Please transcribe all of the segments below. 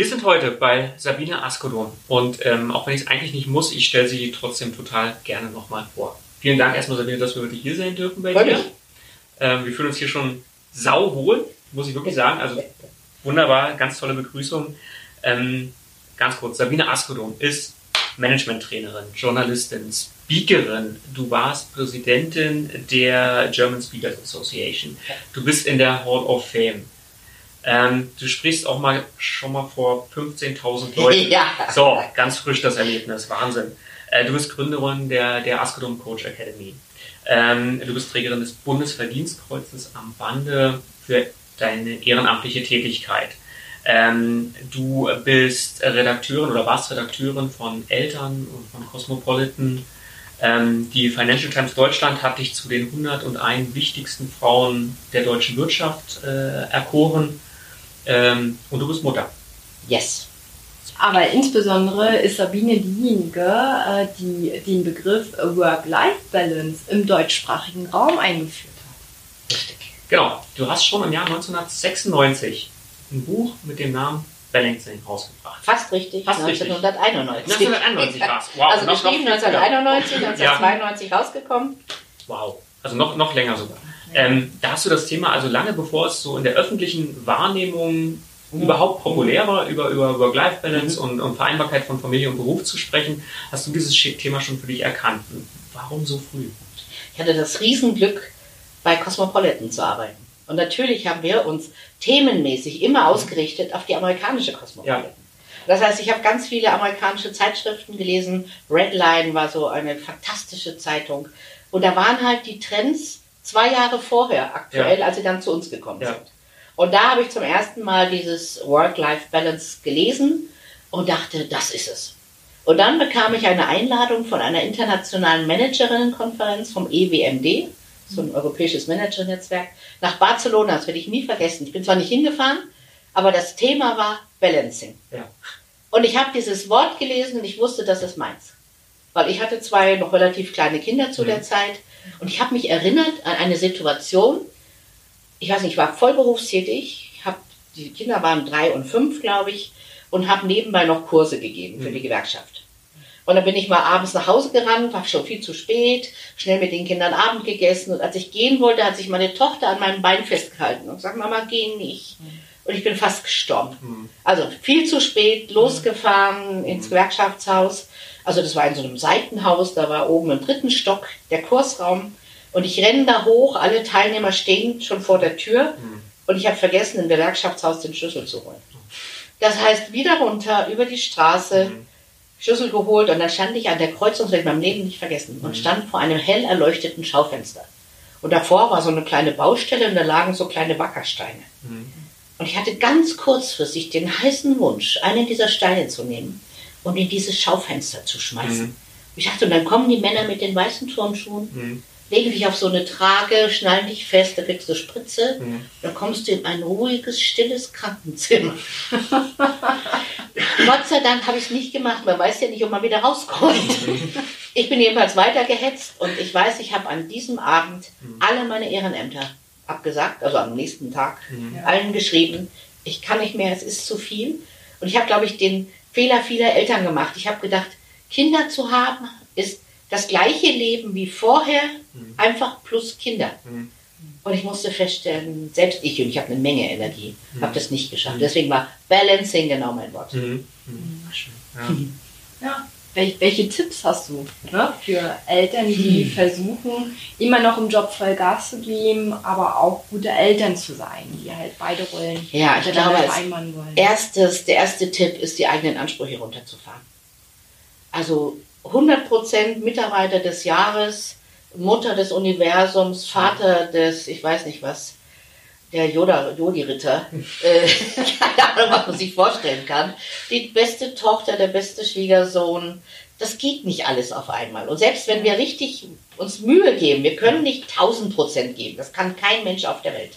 Wir sind heute bei Sabine Askodom und ähm, auch wenn ich es eigentlich nicht muss, ich stelle sie trotzdem total gerne nochmal vor. Vielen Dank erstmal, Sabine, dass wir heute hier sein dürfen bei dir. Ähm, wir fühlen uns hier schon sauwohl, muss ich wirklich sagen. Also wunderbar, ganz tolle Begrüßung. Ähm, ganz kurz, Sabine Askodom ist Managementtrainerin, Journalistin, Speakerin. Du warst Präsidentin der German Speakers Association. Du bist in der Hall of Fame. Ähm, du sprichst auch mal schon mal vor 15.000 Leuten. Ja. So, ganz frisch das Erlebnis, Wahnsinn. Äh, du bist Gründerin der, der Askedom Coach Academy. Ähm, du bist Trägerin des Bundesverdienstkreuzes am Bande für deine ehrenamtliche Tätigkeit. Ähm, du bist Redakteurin oder warst Redakteurin von Eltern und von Cosmopolitan. Ähm, die Financial Times Deutschland hat dich zu den 101 wichtigsten Frauen der deutschen Wirtschaft äh, erkoren. Ähm, und du bist Mutter. Yes. Aber insbesondere ist Sabine diejenige, äh, die den Begriff Work-Life-Balance im deutschsprachigen Raum eingeführt hat. Richtig. Genau. Du hast schon im Jahr 1996 ein Buch mit dem Namen Balancing rausgebracht. Fast richtig. Fast 1991. 1991 war es. Wow. Also geschrieben 1991, 1992 ja. rausgekommen. Wow. Also noch, noch länger sogar. Ähm, da hast du das Thema, also lange bevor es so in der öffentlichen Wahrnehmung mhm. überhaupt populär war, über, über Work-Life-Balance mhm. und, und, Vereinbarkeit von Familie und Beruf zu sprechen, hast du dieses Thema schon für dich erkannt. Warum so früh? Ich hatte das Riesenglück, bei Cosmopolitan zu arbeiten. Und natürlich haben wir uns themenmäßig immer ausgerichtet auf die amerikanische Cosmopolitan. Ja. Das heißt, ich habe ganz viele amerikanische Zeitschriften gelesen. Redline war so eine fantastische Zeitung. Und da waren halt die Trends zwei Jahre vorher aktuell, ja. als sie dann zu uns gekommen ja. sind. Und da habe ich zum ersten Mal dieses Work-Life-Balance gelesen und dachte, das ist es. Und dann bekam ich eine Einladung von einer internationalen Managerinnenkonferenz vom EWMD, so ein europäisches Managernetzwerk, nach Barcelona. Das werde ich nie vergessen. Ich bin zwar nicht hingefahren, aber das Thema war Balancing. Ja. Und ich habe dieses Wort gelesen und ich wusste, das ist meins. Weil ich hatte zwei noch relativ kleine Kinder zu mhm. der Zeit und ich habe mich erinnert an eine Situation, ich weiß nicht, ich war vollberufstätig, hab, die Kinder waren drei und fünf, glaube ich, und habe nebenbei noch Kurse gegeben für mhm. die Gewerkschaft. Und dann bin ich mal abends nach Hause gerannt, war schon viel zu spät, schnell mit den Kindern Abend gegessen. Und als ich gehen wollte, hat sich meine Tochter an meinem Bein festgehalten und gesagt, Mama, geh nicht. Mhm. Und ich bin fast gestorben. Mhm. Also viel zu spät, losgefahren ins Gewerkschaftshaus. Also das war in so einem Seitenhaus, da war oben im dritten Stock der Kursraum. Und ich renne da hoch, alle Teilnehmer stehen schon vor der Tür. Mhm. Und ich habe vergessen, im Gewerkschaftshaus den Schlüssel zu holen. Das heißt, wieder runter, über die Straße, mhm. Schlüssel geholt und dann stand ich an der Kreuzung, das werde ich meinem Leben nicht vergessen, und mhm. stand vor einem hell erleuchteten Schaufenster. Und davor war so eine kleine Baustelle und da lagen so kleine Wackersteine. Mhm. Und ich hatte ganz kurzfristig den heißen Wunsch, einen dieser Steine zu nehmen und in dieses Schaufenster zu schmeißen. Mhm. Ich dachte, und dann kommen die Männer mit den weißen Turnschuhen, mhm. legen dich auf so eine Trage, schnallen dich fest, da kriegst du Spritze, mhm. dann kommst du in ein ruhiges, stilles Krankenzimmer. Gott sei Dank habe ich es nicht gemacht, man weiß ja nicht, ob man wieder rauskommt. Mhm. ich bin jedenfalls weitergehetzt und ich weiß, ich habe an diesem Abend mhm. alle meine Ehrenämter abgesagt, also am nächsten Tag, mhm. allen geschrieben, ich kann nicht mehr, es ist zu viel. Und ich habe, glaube ich, den Fehler vieler Eltern gemacht. Ich habe gedacht, Kinder zu haben ist das gleiche Leben wie vorher, mhm. einfach plus Kinder. Mhm. Und ich musste feststellen, selbst ich, und ich habe eine Menge Energie, mhm. habe das nicht geschafft. Mhm. Deswegen war Balancing genau mein Wort. Mhm. Mhm. Ja. ja. Welche Tipps hast du ne, für Eltern, die hm. versuchen, immer noch im Job voll Gas zu geben, aber auch gute Eltern zu sein, die halt beide Rollen ja, ich glaube, vereinbaren wollen? Erstes, der erste Tipp ist, die eigenen Ansprüche runterzufahren. Also 100% Mitarbeiter des Jahres, Mutter des Universums, Vater des, ich weiß nicht was, der Yoda, Jodi-Ritter, äh, keine Ahnung, was man sich vorstellen kann. Die beste Tochter, der beste Schwiegersohn. Das geht nicht alles auf einmal. Und selbst wenn wir richtig uns Mühe geben, wir können nicht 1000 Prozent geben. Das kann kein Mensch auf der Welt.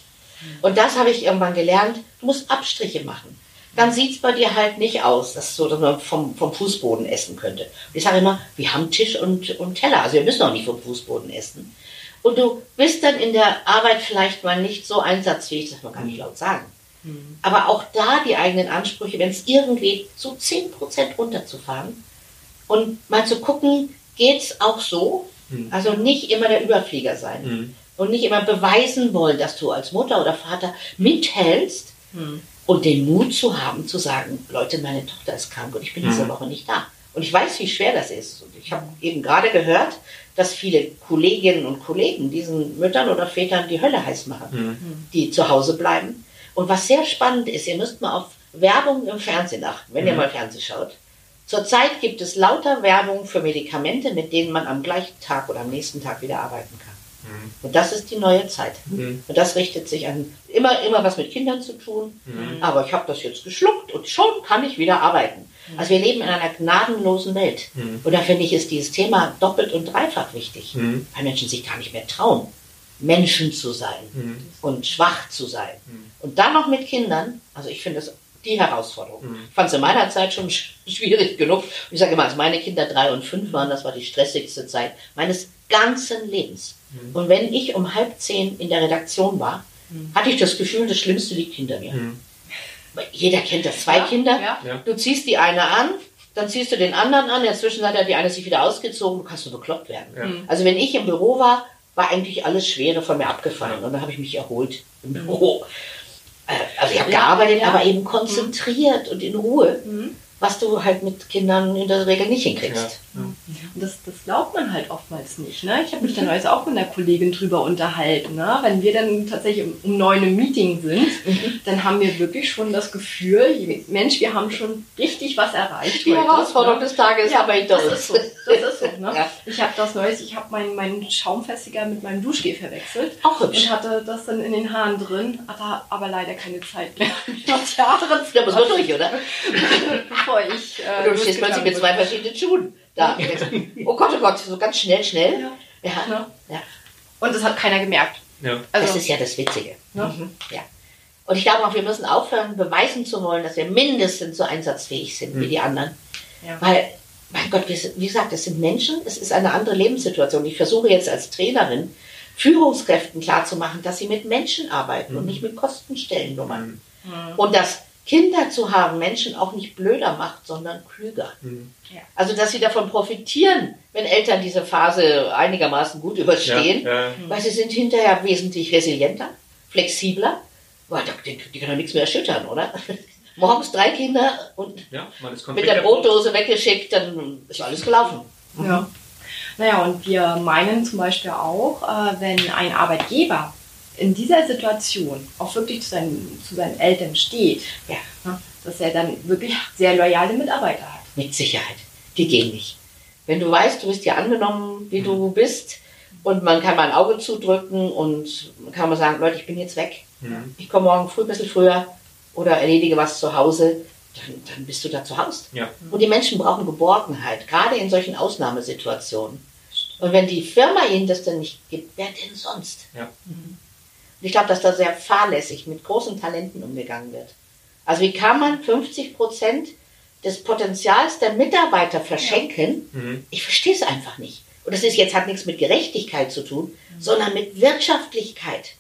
Und das habe ich irgendwann gelernt. Du musst Abstriche machen. Dann sieht es bei dir halt nicht aus, dass, so, dass man vom, vom Fußboden essen könnte. Ich sage immer, wir haben Tisch und, und Teller. Also wir müssen auch nicht vom Fußboden essen. Und du bist dann in der Arbeit vielleicht mal nicht so einsatzfähig, das man kann nicht laut sagen. Mhm. Aber auch da die eigenen Ansprüche, wenn es irgendwie so 10% runterzufahren und mal zu gucken, geht es auch so? Mhm. Also nicht immer der Überflieger sein mhm. und nicht immer beweisen wollen, dass du als Mutter oder Vater mithältst mhm. und den Mut zu haben, zu sagen, Leute, meine Tochter ist krank und ich bin diese mhm. Woche nicht da. Und ich weiß, wie schwer das ist. Und ich habe eben gerade gehört, dass viele Kolleginnen und Kollegen diesen Müttern oder Vätern die Hölle heiß machen, mhm. die zu Hause bleiben. Und was sehr spannend ist, ihr müsst mal auf Werbung im Fernsehen achten, wenn mhm. ihr mal Fernsehen schaut. Zurzeit gibt es lauter Werbung für Medikamente, mit denen man am gleichen Tag oder am nächsten Tag wieder arbeiten kann. Mhm. Und das ist die neue Zeit. Mhm. Und das richtet sich an immer, immer was mit Kindern zu tun. Mhm. Aber ich habe das jetzt geschluckt und schon kann ich wieder arbeiten. Also wir leben in einer gnadenlosen Welt. Mhm. Und da finde ich, ist dieses Thema doppelt und dreifach wichtig, mhm. weil Menschen sich gar nicht mehr trauen, Menschen zu sein mhm. und schwach zu sein. Mhm. Und dann noch mit Kindern, also ich finde das die Herausforderung. Mhm. Ich fand es in meiner Zeit schon schwierig genug. Ich sage immer, als meine Kinder drei und fünf waren, das war die stressigste Zeit meines ganzen Lebens. Mhm. Und wenn ich um halb zehn in der Redaktion war, hatte ich das Gefühl, das Schlimmste liegt hinter mir. Jeder kennt das. Zwei ja, Kinder. Ja. Du ziehst die eine an, dann ziehst du den anderen an. In der Zwischenzeit hat die eine sich wieder ausgezogen. Du kannst nur bekloppt werden. Ja. Mhm. Also wenn ich im Büro war, war eigentlich alles Schwere von mir abgefallen. Und dann habe ich mich erholt im mhm. Büro. Äh, also ich habe gearbeitet, aber eben konzentriert mhm. und in Ruhe. Mhm was du halt mit Kindern in der Regel nicht hinkriegst. Und das, das glaubt man halt oftmals nicht. Ne? Ich habe mich dann heute auch mit einer Kollegin drüber unterhalten. Ne? Wenn wir dann tatsächlich um, neun im Meeting sind, mhm. dann haben wir wirklich schon das Gefühl, Mensch, wir haben schon richtig was erreicht. Die heute, Herausforderung ne? des Tages ja, aber ich das. Ist so. Das ist so ne? ja. Ich habe das Neues, ich habe meinen mein Schaumfestiger mit meinem Duschgel verwechselt. Auch hübsch. Und hatte das dann in den Haaren drin, hatte aber leider keine Zeit mehr. Ja, muss man durch, oder? bevor ich. Äh, du stehst plötzlich mit zwei verschiedenen Schuhen da. oh Gott, oh Gott, so ganz schnell, schnell. Ja. ja. ja. ja. Und das hat keiner gemerkt. Ja. Also, das ist ja das Witzige. Ja. Mhm. ja. Und ich glaube auch, wir müssen aufhören, beweisen zu wollen, dass wir mindestens so einsatzfähig sind mhm. wie die anderen. Ja. Weil, mein Gott, wie gesagt, es sind Menschen, es ist eine andere Lebenssituation. Ich versuche jetzt als Trainerin Führungskräften klarzumachen, dass sie mit Menschen arbeiten mhm. und nicht mit Kostenstellennummern. Mhm. Und dass Kinder zu haben Menschen auch nicht blöder macht, sondern klüger. Mhm. Also, dass sie davon profitieren, wenn Eltern diese Phase einigermaßen gut überstehen, ja, ja. weil sie sind hinterher wesentlich resilienter, flexibler, weil die, die können nichts mehr erschüttern, oder? Morgens drei Kinder und ja, mit der Brotdose weggeschickt, dann ist alles gelaufen. Ja. Naja, und wir meinen zum Beispiel auch, äh, wenn ein Arbeitgeber in dieser Situation auch wirklich zu seinen, zu seinen Eltern steht, ja. Ne, dass er dann wirklich sehr loyale Mitarbeiter hat. Mit Sicherheit. Die gehen nicht. Wenn du weißt, du bist ja angenommen, wie du mhm. bist, und man kann mal ein Auge zudrücken und kann mal sagen, Leute, ich bin jetzt weg. Mhm. Ich komme morgen früh ein bisschen früher oder erledige was zu Hause, dann, dann bist du da zu Hause. Ja. Und die Menschen brauchen Geborgenheit, gerade in solchen Ausnahmesituationen. Und wenn die Firma ihnen das dann nicht gibt, wer denn sonst? Ja. Mhm. Und ich glaube, dass da sehr fahrlässig mit großen Talenten umgegangen wird. Also wie kann man 50 Prozent des Potenzials der Mitarbeiter verschenken? Ja. Mhm. Ich verstehe es einfach nicht. Und das ist jetzt hat nichts mit Gerechtigkeit zu tun, mhm. sondern mit Wirtschaftlichkeit.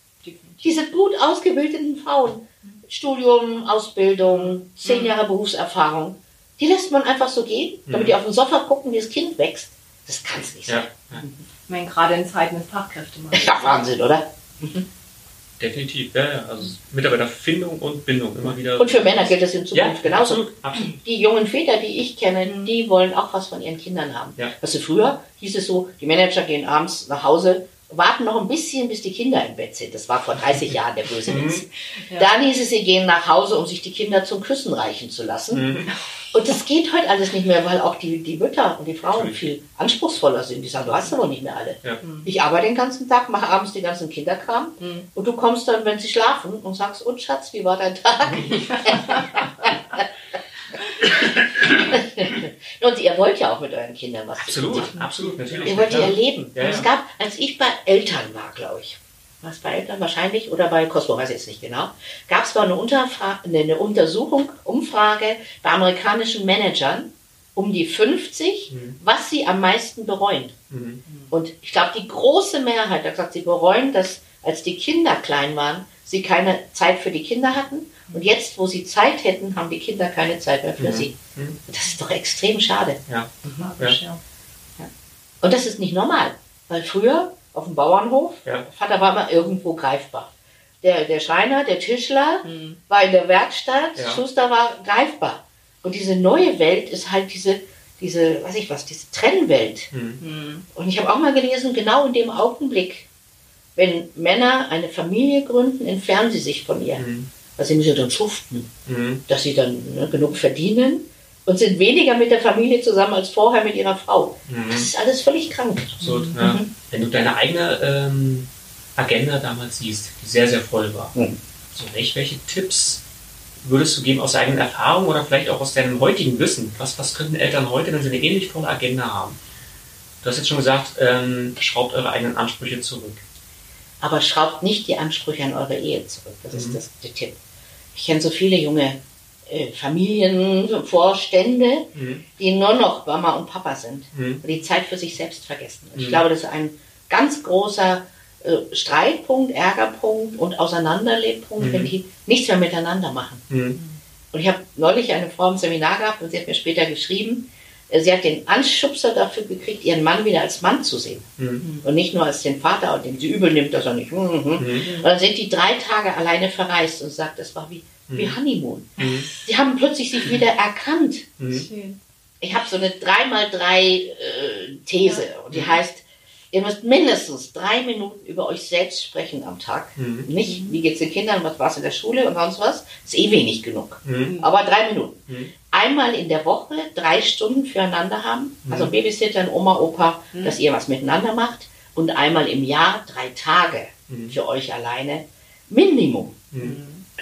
Diese gut ausgebildeten Frauen, Studium, Ausbildung, zehn mhm. Jahre Berufserfahrung, die lässt man einfach so gehen, damit mhm. die auf dem Sofa gucken, wie das Kind wächst. Das kann es nicht sein. Ja. Ich meine, gerade in Zeiten des Fachkräftemangels. Ja, Wahnsinn, oder? Mhm. Definitiv, ja, ja. Also Mitarbeiterfindung und Bindung immer wieder. Und für Männer gilt das in Zukunft ja, genauso. Absolut, absolut. Die jungen Väter, die ich kenne, mhm. die wollen auch was von ihren Kindern haben. Ja. Weißt du, früher hieß es so, die Manager gehen abends nach Hause, warten noch ein bisschen, bis die Kinder im Bett sind. Das war vor 30 Jahren der böse mhm. Witz. Ja. Dann hieß es, sie gehen nach Hause, um sich die Kinder zum Küssen reichen zu lassen. Mhm. Und das geht heute alles nicht mehr, weil auch die, die Mütter und die Frauen viel anspruchsvoller sind. Die sagen, du hast aber nicht mehr alle. Ja. Mhm. Ich arbeite den ganzen Tag, mache abends den ganzen Kinderkram mhm. und du kommst dann, wenn sie schlafen und sagst, und Schatz, wie war dein Tag? und ihr wollt ja auch mit euren Kindern was Absolut, absolut, natürlich. Ihr wollt ja erleben. Ja, ja. Es gab, als ich bei Eltern war, glaube ich, was bei Eltern wahrscheinlich oder bei Cosmo, weiß ich jetzt nicht genau, gab es mal eine, eine Untersuchung, Umfrage bei amerikanischen Managern um die 50, mhm. was sie am meisten bereuen. Mhm. Und ich glaube, die große Mehrheit hat gesagt, sie bereuen, dass als die Kinder klein waren, sie keine Zeit für die Kinder hatten. Und jetzt, wo sie Zeit hätten, haben die Kinder keine Zeit mehr für mhm. sie. Mhm. Das ist doch extrem schade. Ja. Ja. ja. Und das ist nicht normal, weil früher auf dem Bauernhof, ja. Vater war immer irgendwo greifbar. Der, der Schreiner, der Tischler mhm. war in der Werkstatt, ja. Schuster war greifbar. Und diese neue Welt ist halt diese, diese, weiß ich was, diese Trennwelt. Mhm. Und ich habe auch mal gelesen, genau in dem Augenblick, wenn Männer eine Familie gründen, entfernen sie sich von ihr. Mhm. Also sie müssen dann schuften, mhm. dass sie dann ne, genug verdienen und sind weniger mit der Familie zusammen als vorher mit ihrer Frau. Mhm. Das ist alles völlig krank. Absolut, ja. Mhm. Wenn du deine eigene ähm, Agenda damals siehst, die sehr, sehr voll war, so welche, welche Tipps würdest du geben aus eigener Erfahrung oder vielleicht auch aus deinem heutigen Wissen? Was, was könnten Eltern heute, wenn sie eine ähnlich tolle Agenda haben? Du hast jetzt schon gesagt, ähm, schraubt eure eigenen Ansprüche zurück aber schraubt nicht die Ansprüche an eure Ehe zurück. Das mhm. ist das, der Tipp. Ich kenne so viele junge äh, Familienvorstände, mhm. die nur noch Mama und Papa sind mhm. und die Zeit für sich selbst vergessen. Ich mhm. glaube, das ist ein ganz großer äh, Streitpunkt, Ärgerpunkt und Auseinanderlebpunkt, wenn mhm. die nichts mehr miteinander machen. Mhm. Und ich habe neulich eine Frau im Seminar gehabt und sie hat mir später geschrieben, Sie hat den Anschubser dafür gekriegt, ihren Mann wieder als Mann zu sehen. Mhm. Und nicht nur als den Vater, den sie übel nimmt, dass er nicht. Mhm. Mhm. Und dann sind die drei Tage alleine verreist und sagt, das war wie, mhm. wie Honeymoon. Mhm. Sie haben plötzlich sich wieder erkannt. Mhm. Ich habe so eine 3x3 äh, These ja. und die heißt, Ihr müsst mindestens drei Minuten über euch selbst sprechen am Tag. Mhm. Nicht, wie geht's den Kindern, was war's in der Schule und sonst was. Ist eh wenig genug. Mhm. Aber drei Minuten. Mhm. Einmal in der Woche drei Stunden füreinander haben. Mhm. Also Babysitter, Oma, Opa, mhm. dass ihr was miteinander macht. Und einmal im Jahr drei Tage mhm. für euch alleine. Minimum.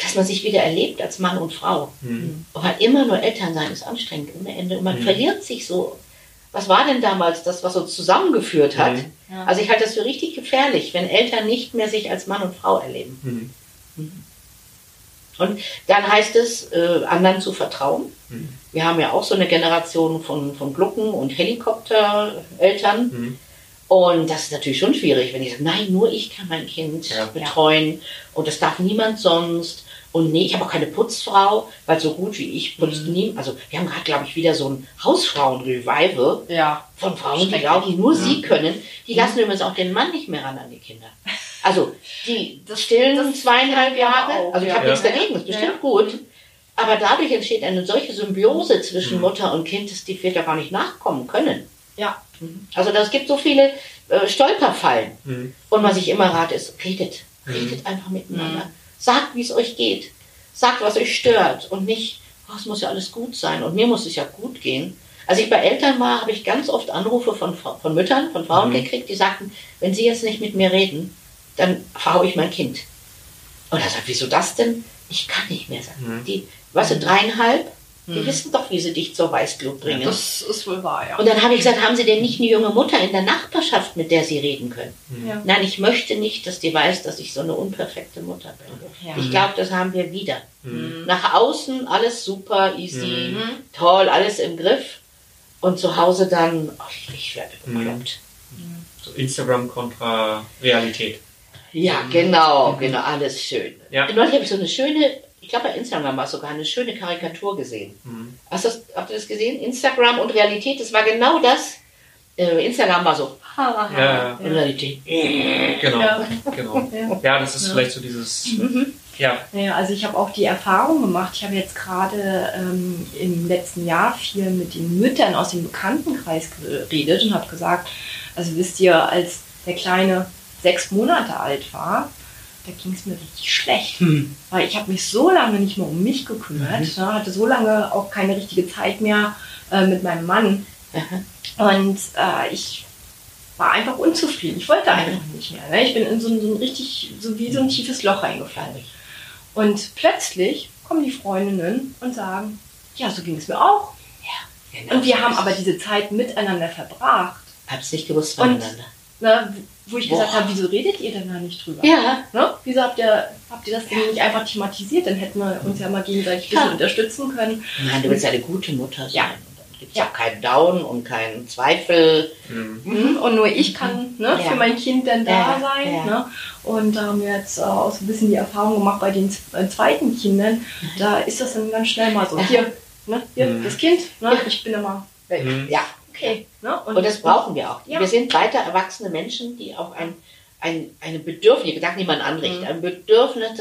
Dass man sich wieder erlebt als Mann und Frau. Aber immer nur Eltern sein ist anstrengend ohne Ende. Und man verliert sich so was war denn damals das, was uns zusammengeführt hat? Mhm. Ja. Also ich halte das für richtig gefährlich, wenn Eltern nicht mehr sich als Mann und Frau erleben. Und dann heißt es, äh, anderen zu vertrauen. Mhm. Wir haben ja auch so eine Generation von, von Glucken und Helikoptereltern. Mhm. Und das ist natürlich schon schwierig, wenn ich sage, nein, nur ich kann mein Kind ja. betreuen und das darf niemand sonst. Und nee, ich habe auch keine Putzfrau, weil so gut wie ich putzt mhm. nie. Also wir haben gerade, glaube ich, wieder so ein Hausfrauen-Revival ja. von Frauen, die, glaube ich, nur ja. sie können. Die lassen mhm. übrigens auch den Mann nicht mehr ran an die Kinder. Also die das, stillen das zweieinhalb Jahre. Auch, also ich habe ja. nichts dagegen, das ist bestimmt gut. Aber dadurch entsteht eine solche Symbiose zwischen mhm. Mutter und Kind, dass die Väter gar nicht nachkommen können. Ja. Mhm. Also das gibt so viele äh, Stolperfallen. Mhm. Und was ich immer rate, ist, redet. Redet einfach miteinander. Sagt, wie es euch geht. Sagt, was euch stört und nicht, oh, es muss ja alles gut sein und mir muss es ja gut gehen. Als ich bei Eltern war, habe ich ganz oft Anrufe von, von Müttern, von Frauen mhm. gekriegt, die sagten, wenn sie jetzt nicht mit mir reden, dann verhaue ich mein Kind. Und er sagt, wieso das denn? Ich kann nicht mehr sagen. Mhm. Die, weißt du, dreieinhalb, die hm. wissen doch, wie sie dich zur Weißglut bringen. Ja, das ist wohl wahr, ja. Und dann habe ich gesagt, haben Sie denn nicht eine junge Mutter in der Nachbarschaft, mit der Sie reden können? Hm. Ja. Nein, ich möchte nicht, dass die weiß, dass ich so eine unperfekte Mutter bin. Ja. Ich glaube, das haben wir wieder. Mhm. Nach außen alles super, easy, mhm. toll, alles im Griff. Und zu Hause dann, oh, ich werde bekloppt. Mhm. So Instagram kontra Realität. Ja, genau, genau, alles schön. Ja. Neulich habe ich so eine schöne ich glaube bei Instagram war es sogar eine schöne Karikatur gesehen. Mhm. Hast das, habt ihr das gesehen? Instagram und Realität, das war genau das. Äh, Instagram war so, ha, ha, ja, ja. Realität. Genau, ja. genau. Ja. das ist vielleicht so dieses. Mhm. Ja. ja, also ich habe auch die Erfahrung gemacht. Ich habe jetzt gerade ähm, im letzten Jahr viel mit den Müttern aus dem Bekanntenkreis geredet und habe gesagt, also wisst ihr, als der Kleine sechs Monate alt war, da ging es mir richtig schlecht. Hm. Weil ich habe mich so lange nicht mehr um mich gekümmert, mhm. ne, hatte so lange auch keine richtige Zeit mehr äh, mit meinem Mann. Mhm. Und äh, ich war einfach unzufrieden. Ich wollte einfach nicht mehr. Ne? Ich bin in so, so, ein richtig, so wie so ein tiefes Loch reingefallen. Und plötzlich kommen die Freundinnen und sagen, ja, so ging es mir auch. Ja, genau und wir haben aber diese Zeit miteinander verbracht. Hab's nicht gewusst voneinander. Ne, wo ich Boah. gesagt habe, wieso redet ihr denn da nicht drüber? Ja. Ne? Wieso habt ihr, habt ihr das denn nicht einfach thematisiert? Dann hätten wir uns ja mal gegenseitig ein bisschen unterstützen können. Nein, du willst eine gute Mutter sein. Ja. Gibt es ja. auch keinen Down und keinen Zweifel. Mhm. mhm. Und nur ich kann ne, ja. für mein Kind dann da sein. Ja. Ne? Und da haben wir jetzt äh, auch so ein bisschen die Erfahrung gemacht bei den äh, zweiten Kindern. Da ist das dann ganz schnell mal so. Hier, ne, hier mhm. das Kind, ne, ich bin immer weg. Mhm. Ja. Okay. Ne? Und, und, das brauchen wir auch. Wir sind weiter erwachsene Menschen, die auch ein ein, eine Bedürfnis, Gedanken, die man anrichtet, mhm. ein Bedürfnis,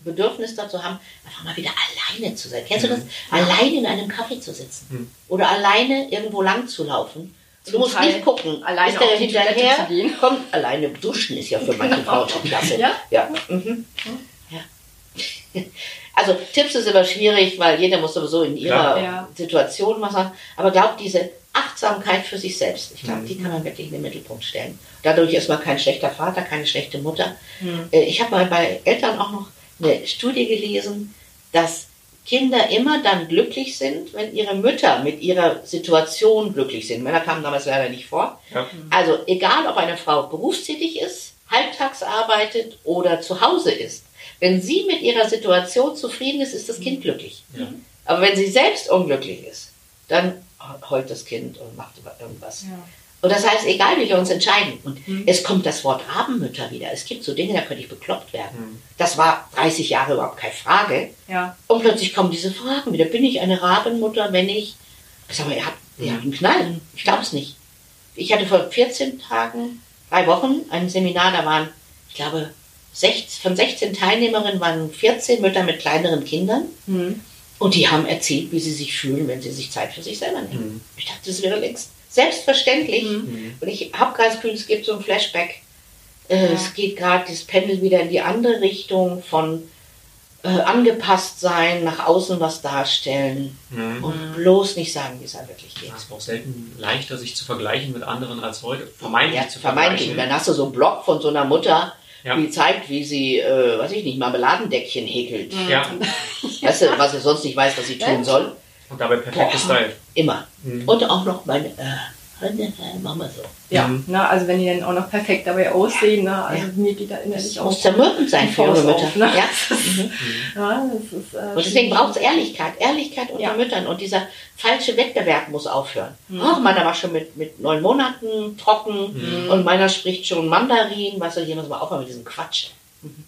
Bedürfnis dazu haben, einfach mal wieder alleine zu sein. Kennst du das? Mhm. Alleine in einem Kaffee zu sitzen mhm. oder alleine irgendwo lang zu laufen. Du musst Teil nicht gucken, alleine ist der hinterher, kommt alleine duschen ist ja für manche Frauen schon klasse. Ja. ja. Mhm. ja. Also Tipps ist immer schwierig, weil jeder muss sowieso in ihrer ja. Situation was sagen. Aber glaubt diese Achtsamkeit für sich selbst. Ich glaube, mhm. die kann man wirklich in den Mittelpunkt stellen. Dadurch ist man kein schlechter Vater, keine schlechte Mutter. Mhm. Ich habe mal bei Eltern auch noch eine Studie gelesen, dass Kinder immer dann glücklich sind, wenn ihre Mütter mit ihrer Situation glücklich sind. Männer kamen damals leider nicht vor. Ja. Also egal, ob eine Frau berufstätig ist, halbtags arbeitet oder zu Hause ist. Wenn sie mit ihrer Situation zufrieden ist, ist das Kind mhm. glücklich. Ja. Aber wenn sie selbst unglücklich ist, dann heult das Kind und macht irgendwas. Ja. Und das heißt, egal wie wir uns entscheiden, und mhm. es kommt das Wort Rabenmütter wieder. Es gibt so Dinge, da könnte ich bekloppt werden. Mhm. Das war 30 Jahre überhaupt keine Frage. Ja. Und plötzlich kommen diese Fragen wieder. Bin ich eine Rabenmutter, wenn ich. Ich sage mal, ihr habt, ihr habt einen Knall. Ich glaube es nicht. Ich hatte vor 14 Tagen, drei Wochen, ein Seminar, da waren, ich glaube, 16, von 16 Teilnehmerinnen waren 14 Mütter mit kleineren Kindern. Mhm. Und die haben erzählt, wie sie sich fühlen, wenn sie sich Zeit für sich selber nehmen. Mhm. Ich dachte, das wäre längst selbstverständlich. Mhm. Und ich habe gerade das Gefühl, es gibt so ein Flashback. Äh, ja. Es geht gerade das Pendel wieder in die andere Richtung von äh, angepasst sein, nach außen was darstellen mhm. und bloß nicht sagen, wie es einem wirklich geht. Es ist auch selten leichter, sich zu vergleichen mit anderen als heute. Vermeintlich ja, zu vermeintlich. vergleichen. Dann hast du so einen Blog von so einer Mutter, ja. die zeigt, wie sie, äh, weiß ich nicht, Marmeladendeckchen häkelt. Ja. Weißt du, was sie sonst nicht weiß, was sie tun soll. Und dabei perfekt gestylt. Immer. Mhm. Und auch noch meine, äh, machen wir so. Ja, mhm. ne, also wenn die dann auch noch perfekt dabei aussehen, ne, also ja. mir geht da innerlich auch. Muss zermürbend sein für junge Mütter. Auf, ne? ja. Mhm. ja das ist, äh, und deswegen braucht es Ehrlichkeit. Ehrlichkeit unter ja. Müttern. Und dieser falsche Wettbewerb muss aufhören. Mhm. Oh, meiner war schon mit, mit neun Monaten trocken mhm. und meiner spricht schon Mandarin. Weißt du, hier muss man aufhören mit diesem Quatsch. Mhm.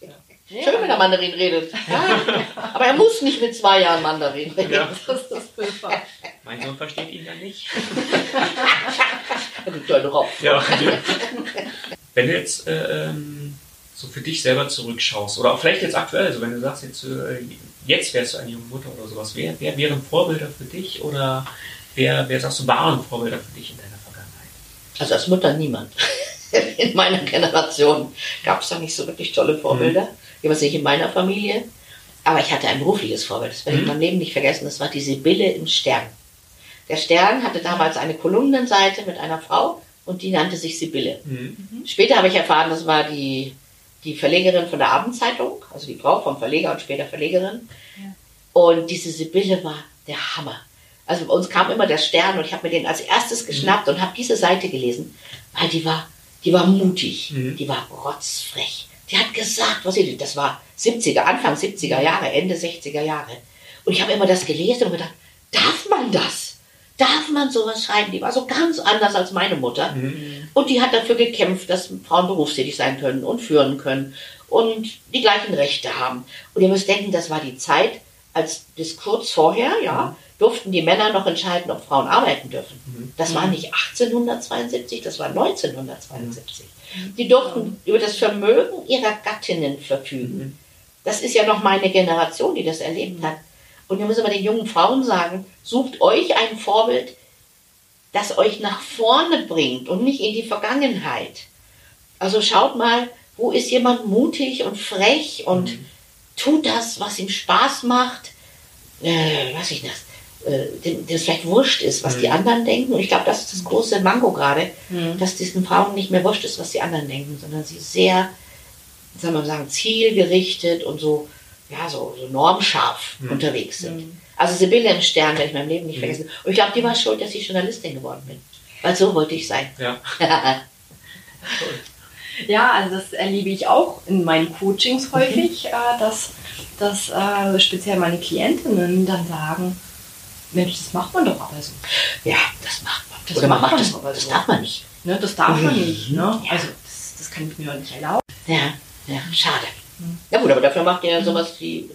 Ja. Schön, wenn er Mandarin redet. Ja. Aber er muss nicht mit zwei Jahren Mandarin reden. Ja. Das ist das mein Sohn versteht ihn ja nicht. du kleine Raub. Ja. Wenn du jetzt äh, ähm, so für dich selber zurückschaust, oder auch vielleicht jetzt aktuell, also wenn du sagst, jetzt, äh, jetzt wärst du eine junge Mutter oder sowas, wer, wer wären Vorbilder für dich oder wer, wer sagst du, waren Vorbilder für dich in deiner Vergangenheit? Also als Mutter niemand. In meiner Generation gab es da nicht so wirklich tolle Vorbilder. Mhm. Ich weiß nicht, in meiner Familie. Aber ich hatte ein berufliches Vorbild, das werde ich mhm. mein Leben nicht vergessen. Das war die Sibylle im Stern. Der Stern hatte damals eine Kolumnenseite mit einer Frau und die nannte sich Sibylle. Mhm. Später habe ich erfahren, das war die, die Verlegerin von der Abendzeitung, also die Frau vom Verleger und später Verlegerin. Ja. Und diese Sibylle war der Hammer. Also bei uns kam immer der Stern und ich habe mir den als erstes mhm. geschnappt mhm. und habe diese Seite gelesen, weil die war, die war mutig, mhm. die war rotzfrech. Die hat gesagt, was sie, das war 70er, Anfang 70er Jahre, Ende 60er Jahre. Und ich habe immer das gelesen und gedacht, darf man das? Darf man sowas schreiben? Die war so ganz anders als meine Mutter. Mhm. Und die hat dafür gekämpft, dass Frauen berufstätig sein können und führen können und die gleichen Rechte haben. Und ihr müsst denken, das war die Zeit, als bis kurz vorher, ja, mhm. durften die Männer noch entscheiden, ob Frauen arbeiten dürfen. Mhm. Das war mhm. nicht 1872, das war 1972. Mhm. Die durften über das Vermögen ihrer Gattinnen verfügen. Das ist ja noch meine Generation, die das erlebt hat. Und wir müssen aber den jungen Frauen sagen, sucht euch ein Vorbild, das euch nach vorne bringt und nicht in die Vergangenheit. Also schaut mal, wo ist jemand mutig und frech und mhm. tut das, was ihm Spaß macht, äh, was ich das, äh, dem, dem vielleicht wurscht ist, was mhm. die anderen denken. Und ich glaube, das ist das große Mango gerade, mhm. dass diesen Frauen nicht mehr wurscht ist, was die anderen denken, sondern sie sehr, sagen wir mal sagen, zielgerichtet und so ja, so, so normscharf mhm. unterwegs sind. Mhm. Also Sibylle im Stern werde ich meinem Leben nicht mhm. vergessen. Und ich glaube, die war schuld, dass ich Journalistin geworden bin. Weil so wollte ich sein. Ja. ja, also das erlebe ich auch in meinen Coachings häufig, mhm. äh, dass, dass äh, speziell meine Klientinnen dann sagen, Mensch, das macht man doch aber so. Ja, das macht man. Das Oder man macht, man das, aber das so. darf man nicht. Ne, das darf man nicht. Ne? Ja. Also das, das kann ich mir doch nicht erlauben. Ja, ja, schade. Ja gut, aber dafür macht ihr ja sowas wie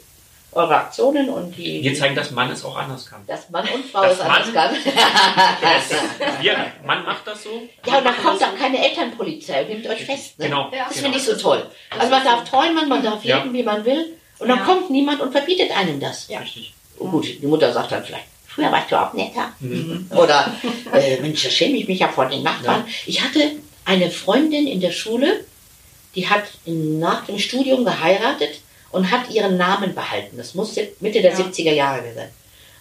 eure Aktionen und die. Wir zeigen, dass Mann es auch anders kann. Dass Mann und Frau es Mann, anders kann. yes. Wir, Mann macht das so. Ja, und da kommt auch keine Elternpolizei und nehmt euch fest. Ne? Genau. Das genau. finde ich so toll. Also man darf träumen, man darf ja. leben, wie man will. Und dann ja. kommt niemand und verbietet einem das. Ja. Richtig. Oh, gut, die Mutter sagt dann vielleicht, früher warst du auch netter. Mhm. Oder, äh, Mensch, da schäme ich mich ja vor den Nachbarn. Ja. Ich hatte eine Freundin in der Schule, die hat nach dem Studium geheiratet und hat ihren Namen behalten. Das muss Mitte der ja. 70er Jahre sein.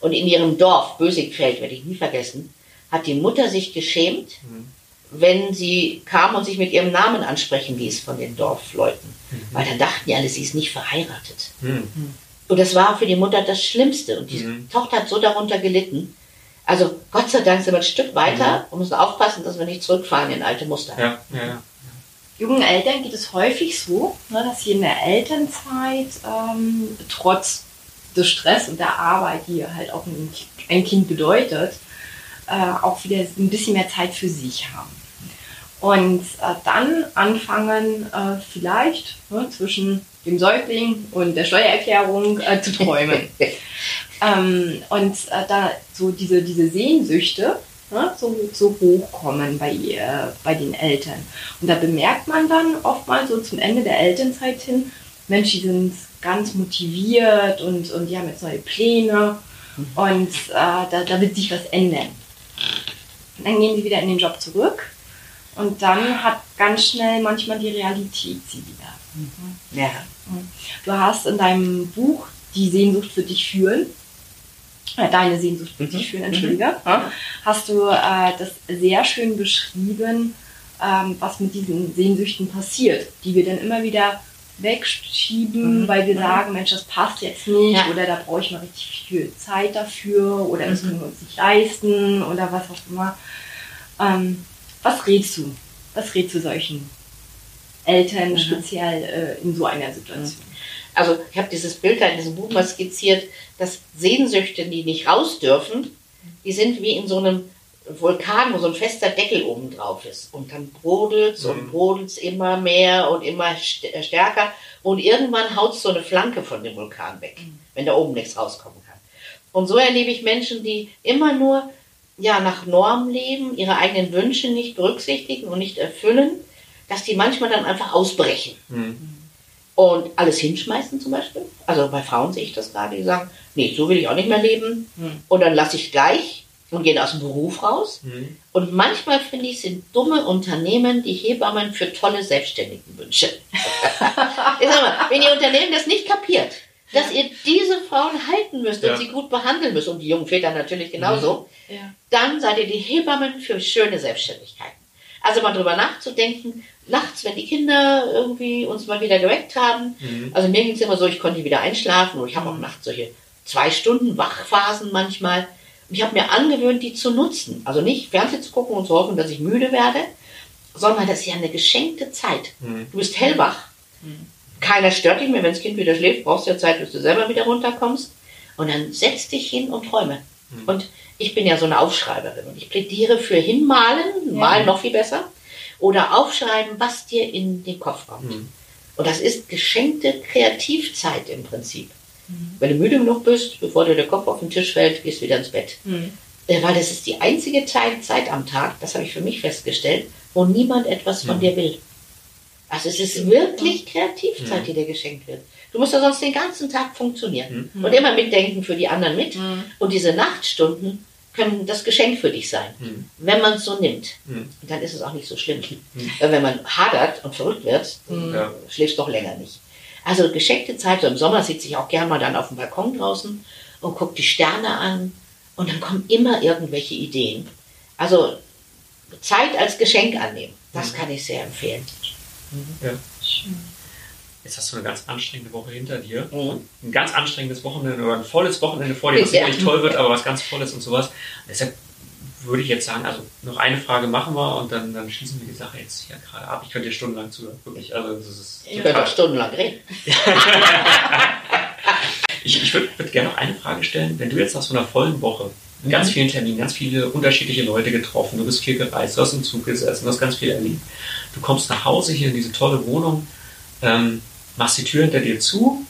Und in ihrem Dorf, Bösigfeld, werde ich nie vergessen, hat die Mutter sich geschämt, mhm. wenn sie kam und sich mit ihrem Namen ansprechen ließ von den Dorfleuten. Mhm. Weil dann dachten die alle, sie ist nicht verheiratet. Mhm. Und das war für die Mutter das Schlimmste. Und die mhm. Tochter hat so darunter gelitten. Also Gott sei Dank sind wir ein Stück weiter mhm. und müssen aufpassen, dass wir nicht zurückfallen in alte Muster. Ja, ja, ja jungen Eltern geht es häufig so, ne, dass sie in der Elternzeit ähm, trotz des Stress und der Arbeit, die halt auch ein, ein Kind bedeutet, äh, auch wieder ein bisschen mehr Zeit für sich haben. Und äh, dann anfangen äh, vielleicht ne, zwischen dem Säugling und der Steuererklärung äh, zu träumen. ähm, und äh, da so diese, diese Sehnsüchte, ne, so, so hochkommen bei, ihr, bei den Eltern. Und da bemerkt man dann oftmals so zum Ende der Elternzeit hin, Mensch, die sind ganz motiviert und, und die haben jetzt neue Pläne und äh, da, da wird sich was ändern. Und dann gehen sie wieder in den Job zurück und dann hat ganz schnell manchmal die Realität sie wieder. Mhm. Ja. Du hast in deinem Buch die Sehnsucht für dich fühlen äh, deine Sehnsucht dich fühlen, entschuldige, mhm. hast du äh, das sehr schön beschrieben, ähm, was mit diesen Sehnsüchten passiert, die wir dann immer wieder wegschieben, mhm. weil wir mhm. sagen, Mensch, das passt jetzt nicht ja. oder da brauche ich mal richtig viel Zeit dafür oder das mhm. können wir uns nicht leisten oder was auch immer. Ähm, was rätst du? Was rätst du solchen Eltern mhm. speziell äh, in so einer Situation? Also ich habe dieses Bild da in diesem Buch mal skizziert, dass Sehnsüchte, die nicht raus dürfen, die sind wie in so einem Vulkan, wo so ein fester Deckel oben drauf ist. Und dann brodelt es mhm. und brodelt es immer mehr und immer äh, stärker. Und irgendwann haut so eine Flanke von dem Vulkan weg, mhm. wenn da oben nichts rauskommen kann. Und so erlebe ich Menschen, die immer nur ja, nach Norm leben, ihre eigenen Wünsche nicht berücksichtigen und nicht erfüllen, dass die manchmal dann einfach ausbrechen. Mhm und alles hinschmeißen zum Beispiel. Also bei Frauen sehe ich das gerade, die sagen, nee, so will ich auch nicht mehr leben. Mhm. Und dann lasse ich gleich und gehen aus dem Beruf raus. Mhm. Und manchmal finde ich, sind dumme Unternehmen die Hebammen für tolle Selbstständigenwünsche. ich sag mal, wenn ihr Unternehmen das nicht kapiert, dass ihr diese Frauen halten müsst ja. und sie gut behandeln müsst, und die jungen Väter natürlich genauso, ja. dann seid ihr die Hebammen für schöne Selbstständigkeiten. Also mal drüber nachzudenken, nachts, wenn die Kinder irgendwie uns mal wieder geweckt haben. Mhm. Also mir ging es immer so, ich konnte wieder einschlafen und ich habe auch mhm. nachts solche zwei Stunden Wachphasen manchmal. Und ich habe mir angewöhnt, die zu nutzen. Also nicht Fernsehen zu gucken und zu hoffen, dass ich müde werde, sondern das ist ja eine geschenkte Zeit. Mhm. Du bist hellwach. Mhm. Keiner stört dich mehr. Wenn das Kind wieder schläft, brauchst du ja Zeit, bis du selber wieder runterkommst. Und dann setz dich hin und träume. Mhm. Und ich bin ja so eine Aufschreiberin und ich plädiere für hinmalen, ja. malen noch viel besser oder aufschreiben, was dir in den Kopf kommt. Mhm. Und das ist geschenkte Kreativzeit im Prinzip. Mhm. Wenn du müde genug bist, bevor dir der Kopf auf den Tisch fällt, gehst du wieder ins Bett. Mhm. Weil das ist die einzige Zeit am Tag, das habe ich für mich festgestellt, wo niemand etwas von mhm. dir will. Also es ist wirklich Kreativzeit, mhm. die dir geschenkt wird. Du musst ja sonst den ganzen Tag funktionieren mhm. und immer mitdenken für die anderen mit. Und diese Nachtstunden, können das Geschenk für dich sein, mhm. wenn man es so nimmt. Mhm. dann ist es auch nicht so schlimm. Mhm. Wenn man hadert und verrückt wird, dann ja. schläfst du doch länger nicht. Also geschenkte Zeit, so im Sommer sitze ich auch gerne mal dann auf dem Balkon draußen und gucke die Sterne an und dann kommen immer irgendwelche Ideen. Also Zeit als Geschenk annehmen, das mhm. kann ich sehr empfehlen. Ja. Schön jetzt hast du eine ganz anstrengende Woche hinter dir. Mhm. Ein ganz anstrengendes Wochenende oder ein volles Wochenende vor dir, was ja. toll wird, aber was ganz Volles und sowas. Deshalb würde ich jetzt sagen, also noch eine Frage machen wir und dann, dann schließen wir die Sache jetzt hier gerade ab. Ich könnte dir stundenlang zuhören, wirklich. Also, das ist ich könnte auch stundenlang reden. Ich, ich würde würd gerne noch eine Frage stellen. Wenn du jetzt nach so einer vollen Woche mit ganz mhm. vielen Terminen, ganz viele unterschiedliche Leute getroffen, du bist viel gereist, du hast im Zug gesessen, du hast ganz viel erlebt. Du kommst nach Hause hier in diese tolle Wohnung, ähm, machst die Tür hinter dir zu.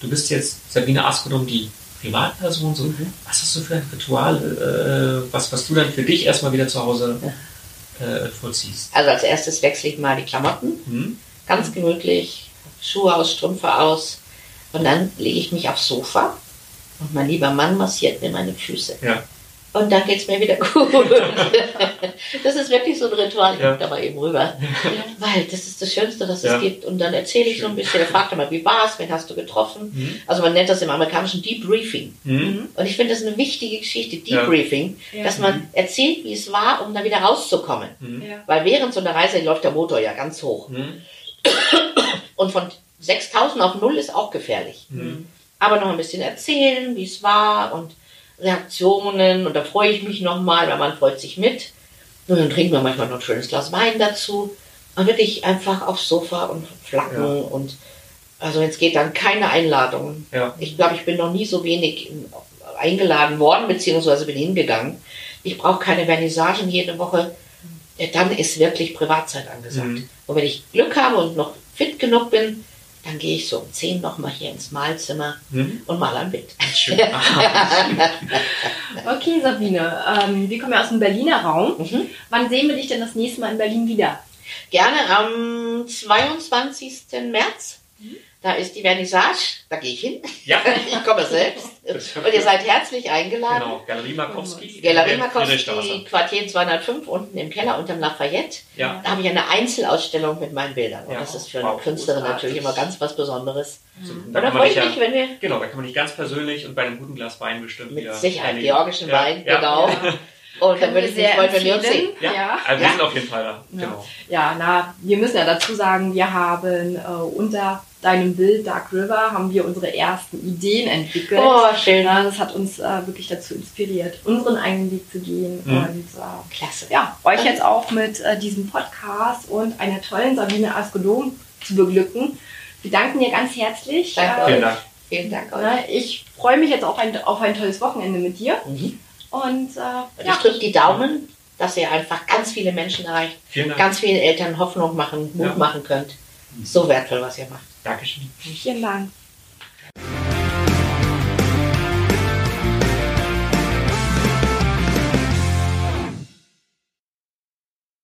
Du bist jetzt Sabine Askodum, die Privatperson. So. Mhm. Was hast du für ein Ritual, äh, was, was du dann für dich erstmal wieder zu Hause äh, vollziehst? Also als erstes wechsle ich mal die Klamotten. Mhm. Ganz gemütlich. Schuhe aus, Strümpfe aus. Und dann lege ich mich aufs Sofa und mein lieber Mann massiert mir meine Füße. Ja. Und dann geht es mir wieder gut. das ist wirklich so ein Ritual. Ich ja. da mal eben rüber. Ja. Weil das ist das Schönste, was ja. es gibt. Und dann erzähle ich so ein bisschen. Er fragt mal, wie war es? Wen hast du getroffen? Mhm. Also man nennt das im amerikanischen Debriefing. Mhm. Und ich finde das eine wichtige Geschichte, Debriefing, dass man mhm. erzählt, wie es war, um da wieder rauszukommen. Mhm. Weil während so einer Reise läuft der Motor ja ganz hoch. Mhm. Und von 6000 auf 0 ist auch gefährlich. Mhm. Aber noch ein bisschen erzählen, wie es war und Reaktionen. Und da freue ich mich nochmal, weil man freut sich mit. Und dann trinken wir manchmal noch ein schönes Glas Wein dazu. Und wirklich einfach aufs Sofa und flacken. Ja. Und also wenn es geht, dann keine Einladungen. Ja. Ich glaube, ich bin noch nie so wenig eingeladen worden, beziehungsweise bin hingegangen. Ich brauche keine Vernissagen jede Woche. Dann ist wirklich Privatzeit angesagt. Mhm. Und wenn ich Glück habe und noch fit genug bin, dann gehe ich so um 10 nochmal hier ins Mahlzimmer mhm. und mal ein Bild. Schön. okay, Sabine, ähm, wir kommen ja aus dem Berliner Raum. Mhm. Wann sehen wir dich denn das nächste Mal in Berlin wieder? Gerne am 22. März. Mhm. Da ist die Vernissage, da gehe ich hin. Ja. ich komme selbst. Und ihr seid herzlich eingeladen. Genau, Galerie Markowski. Galerie Markowski, Quartier 205, unten im Keller unterm Lafayette. Ja. Da habe ich eine Einzelausstellung mit meinen Bildern. Und ja, das ist für eine wow, Künstlerin natürlich immer ganz was Besonderes. So, und da, freue ich mich, ja, wenn wir... Genau, da kann man nicht ganz persönlich und bei einem guten Glas Wein bestimmt Mit Sicherheit, erleben. georgischen Wein, genau. Und dann würde ich mich freuen, wenn wir uns sehen. Ja, ja. Also wir sind auf jeden Fall da. Genau. Ja, na, wir müssen ja dazu sagen, wir haben äh, unter deinem Bild Dark River haben wir unsere ersten Ideen entwickelt. Oh, schön. Ja, das hat uns äh, wirklich dazu inspiriert, unseren eigenen Weg zu gehen. Mhm. Und äh, klasse. Ja, euch jetzt auch mit äh, diesem Podcast und einer tollen Sabine Askodom zu beglücken. Wir danken dir ganz herzlich. Danke. Vielen Dank. Vielen Dank euch. Ich freue mich jetzt auf ein, auf ein tolles Wochenende mit dir. Mhm. Und, äh, und ich ja. drücke die Daumen, dass ihr einfach ganz viele Menschen erreicht, ganz vielen Eltern Hoffnung machen, Mut ja. machen könnt. So wertvoll, was ihr macht. Dankeschön. Vielen Dank.